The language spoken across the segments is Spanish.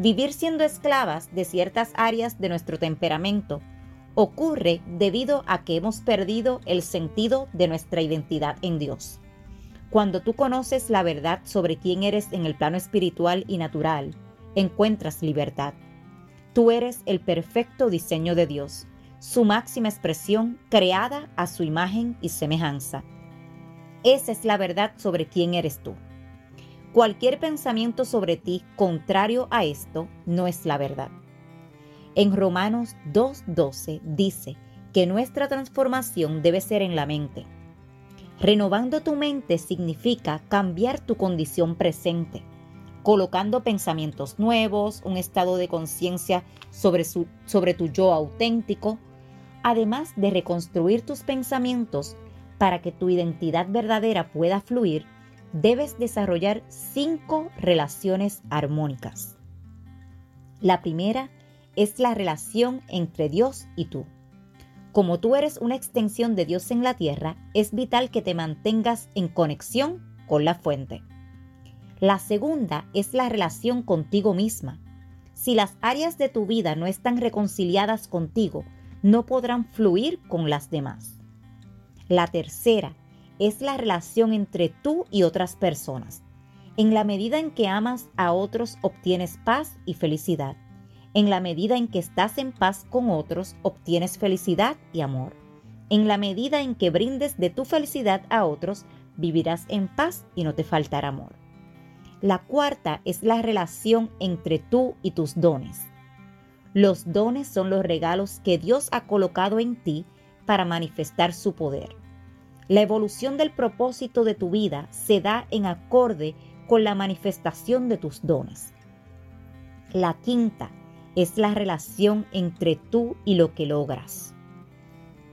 Vivir siendo esclavas de ciertas áreas de nuestro temperamento ocurre debido a que hemos perdido el sentido de nuestra identidad en Dios. Cuando tú conoces la verdad sobre quién eres en el plano espiritual y natural, encuentras libertad. Tú eres el perfecto diseño de Dios, su máxima expresión creada a su imagen y semejanza. Esa es la verdad sobre quién eres tú. Cualquier pensamiento sobre ti contrario a esto no es la verdad. En Romanos 2.12 dice que nuestra transformación debe ser en la mente. Renovando tu mente significa cambiar tu condición presente, colocando pensamientos nuevos, un estado de conciencia sobre, sobre tu yo auténtico, además de reconstruir tus pensamientos para que tu identidad verdadera pueda fluir debes desarrollar cinco relaciones armónicas. La primera es la relación entre Dios y tú. Como tú eres una extensión de Dios en la tierra, es vital que te mantengas en conexión con la fuente. La segunda es la relación contigo misma. Si las áreas de tu vida no están reconciliadas contigo, no podrán fluir con las demás. La tercera es la relación entre tú y otras personas. En la medida en que amas a otros obtienes paz y felicidad. En la medida en que estás en paz con otros obtienes felicidad y amor. En la medida en que brindes de tu felicidad a otros vivirás en paz y no te faltará amor. La cuarta es la relación entre tú y tus dones. Los dones son los regalos que Dios ha colocado en ti para manifestar su poder. La evolución del propósito de tu vida se da en acorde con la manifestación de tus dones. La quinta es la relación entre tú y lo que logras.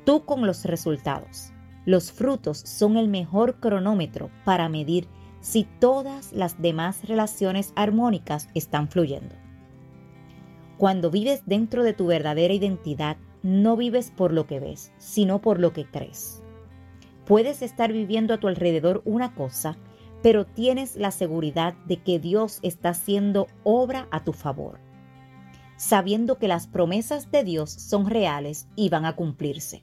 Tú con los resultados. Los frutos son el mejor cronómetro para medir si todas las demás relaciones armónicas están fluyendo. Cuando vives dentro de tu verdadera identidad, no vives por lo que ves, sino por lo que crees. Puedes estar viviendo a tu alrededor una cosa, pero tienes la seguridad de que Dios está haciendo obra a tu favor, sabiendo que las promesas de Dios son reales y van a cumplirse.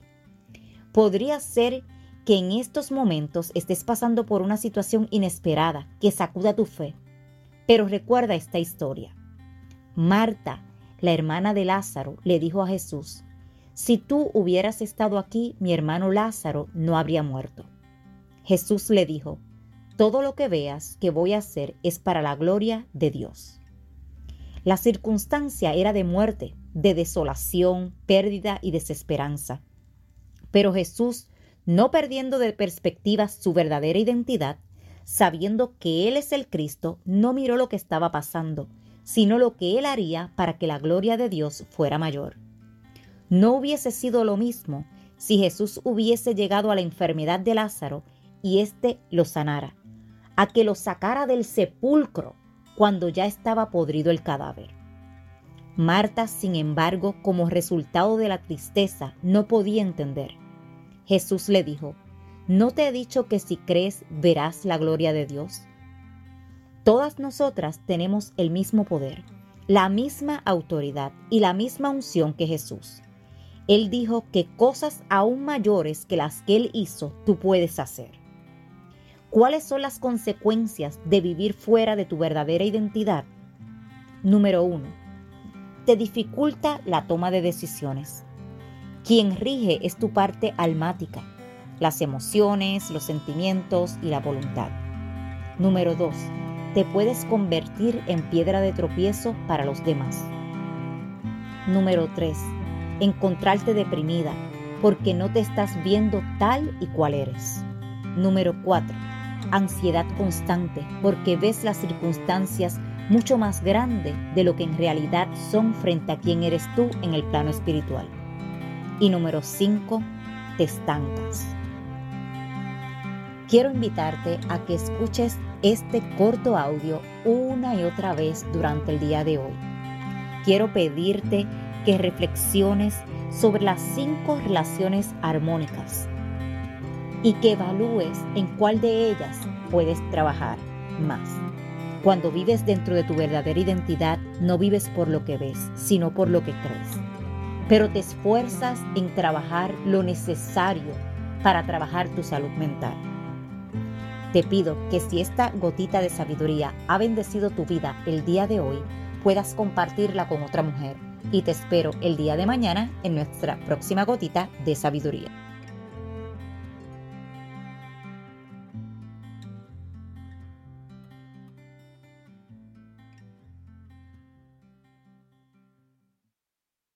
Podría ser que en estos momentos estés pasando por una situación inesperada que sacuda tu fe, pero recuerda esta historia. Marta, la hermana de Lázaro, le dijo a Jesús, si tú hubieras estado aquí, mi hermano Lázaro no habría muerto. Jesús le dijo, todo lo que veas que voy a hacer es para la gloria de Dios. La circunstancia era de muerte, de desolación, pérdida y desesperanza. Pero Jesús, no perdiendo de perspectiva su verdadera identidad, sabiendo que Él es el Cristo, no miró lo que estaba pasando, sino lo que Él haría para que la gloria de Dios fuera mayor. No hubiese sido lo mismo si Jesús hubiese llegado a la enfermedad de Lázaro y éste lo sanara, a que lo sacara del sepulcro cuando ya estaba podrido el cadáver. Marta, sin embargo, como resultado de la tristeza, no podía entender. Jesús le dijo, ¿no te he dicho que si crees verás la gloria de Dios? Todas nosotras tenemos el mismo poder, la misma autoridad y la misma unción que Jesús. Él dijo que cosas aún mayores que las que Él hizo tú puedes hacer. ¿Cuáles son las consecuencias de vivir fuera de tu verdadera identidad? Número uno, te dificulta la toma de decisiones. Quien rige es tu parte almática, las emociones, los sentimientos y la voluntad. Número dos, te puedes convertir en piedra de tropiezo para los demás. Número 3 encontrarte deprimida porque no te estás viendo tal y cual eres. Número 4. Ansiedad constante porque ves las circunstancias mucho más grande de lo que en realidad son frente a quien eres tú en el plano espiritual. Y número 5, te estancas. Quiero invitarte a que escuches este corto audio una y otra vez durante el día de hoy. Quiero pedirte que reflexiones sobre las cinco relaciones armónicas y que evalúes en cuál de ellas puedes trabajar más. Cuando vives dentro de tu verdadera identidad, no vives por lo que ves, sino por lo que crees. Pero te esfuerzas en trabajar lo necesario para trabajar tu salud mental. Te pido que si esta gotita de sabiduría ha bendecido tu vida el día de hoy, puedas compartirla con otra mujer. Y te espero el día de mañana en nuestra próxima gotita de sabiduría.